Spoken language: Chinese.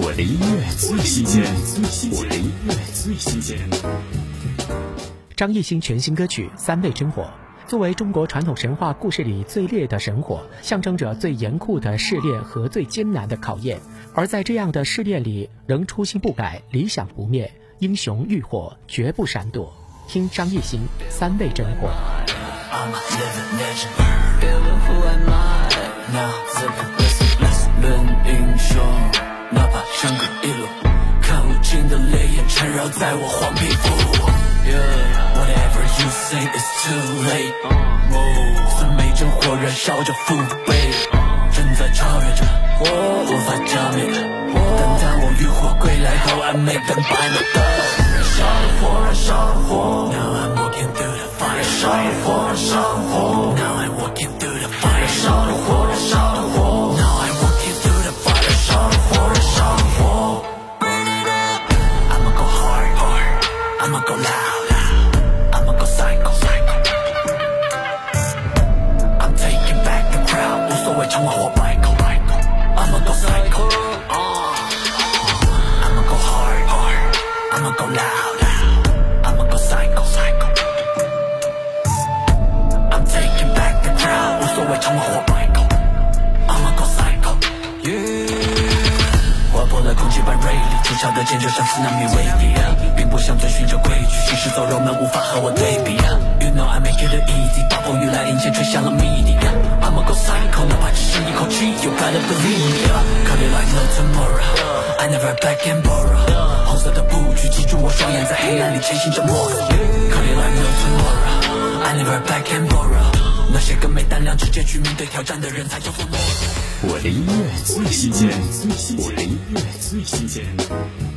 我的音乐最新鲜，我的音乐最新鲜。张艺兴全新歌曲《三味真火》，作为中国传统神话故事里最烈的神火，象征着最严酷的试炼和最艰难的考验。而在这样的试炼里，仍初心不改，理想不灭，英雄浴火，绝不闪躲。听张艺兴《三味真火》。相隔一路，看无尽的烈焰缠绕在我黄皮肤。Yeah, whatever you say is too late. Move，三昧真火燃烧着父辈，正在超越着我，无法浇灭。但当我浴火归来后，I make them buy my dog。燃烧的火，燃烧的火。Now I'm walking through the fire。燃烧的火，燃烧的火。Now I'm walking through the fire。燃烧的火，燃烧 I'ma go loud, loud. I'ma go psycho, psycho. I'm taking back the crowd，无所谓成王或 锐利，出鞘的剑就像斯纳米威力，并不想遵循着规矩，行尸走肉们无法和我对比。You know I make it easy，暴风雨来临前吹响了谜底。I'ma go psycho，哪怕只是一口气，You gotta believe me。Cut it like no tomorrow，I never back and borrow。红色的布局，记住我双眼在黑暗里前行着魔术。Cut it like no tomorrow，I never back and borrow。那些个没胆量直接去面对挑战的人才叫做懦弱。我的音乐最新鲜，我的音乐最新鲜。